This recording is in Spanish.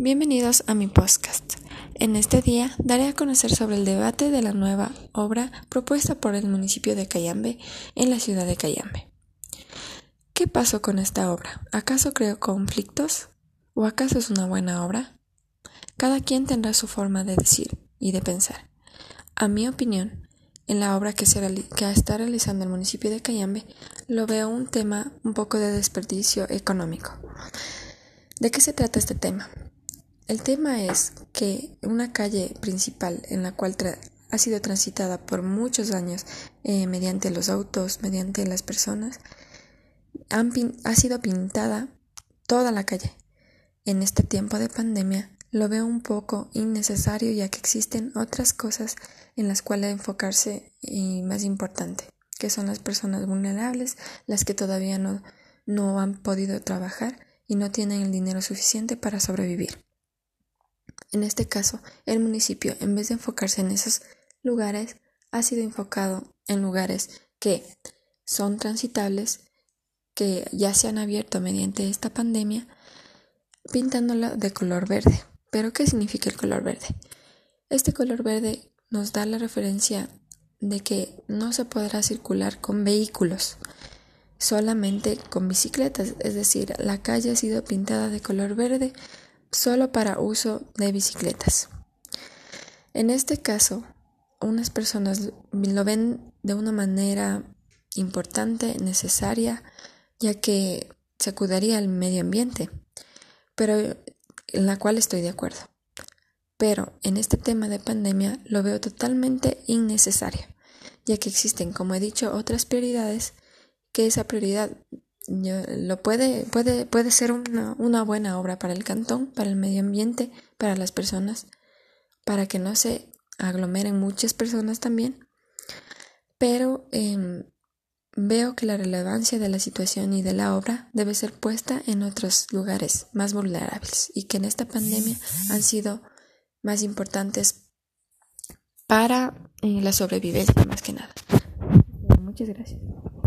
Bienvenidos a mi podcast. En este día daré a conocer sobre el debate de la nueva obra propuesta por el municipio de Cayambe en la ciudad de Cayambe. ¿Qué pasó con esta obra? ¿Acaso creó conflictos? ¿O acaso es una buena obra? Cada quien tendrá su forma de decir y de pensar. A mi opinión, en la obra que, se que está realizando el municipio de Cayambe, lo veo un tema un poco de desperdicio económico. ¿De qué se trata este tema? El tema es que una calle principal en la cual ha sido transitada por muchos años eh, mediante los autos, mediante las personas, ha sido pintada toda la calle. En este tiempo de pandemia lo veo un poco innecesario ya que existen otras cosas en las cuales enfocarse y más importante, que son las personas vulnerables, las que todavía no, no han podido trabajar y no tienen el dinero suficiente para sobrevivir. En este caso, el municipio, en vez de enfocarse en esos lugares, ha sido enfocado en lugares que son transitables, que ya se han abierto mediante esta pandemia, pintándolo de color verde. ¿Pero qué significa el color verde? Este color verde nos da la referencia de que no se podrá circular con vehículos, solamente con bicicletas, es decir, la calle ha sido pintada de color verde solo para uso de bicicletas. En este caso, unas personas lo ven de una manera importante, necesaria, ya que se acudiría al medio ambiente, pero en la cual estoy de acuerdo. Pero en este tema de pandemia lo veo totalmente innecesario, ya que existen, como he dicho, otras prioridades que esa prioridad lo puede, puede, puede ser una, una, buena obra para el cantón, para el medio ambiente, para las personas, para que no se aglomeren muchas personas también. Pero em, veo que la relevancia de la situación y de la obra debe ser puesta en otros lugares más vulnerables y que en esta pandemia han sido más importantes para eh, la sobrevivencia más que nada. Muchas gracias.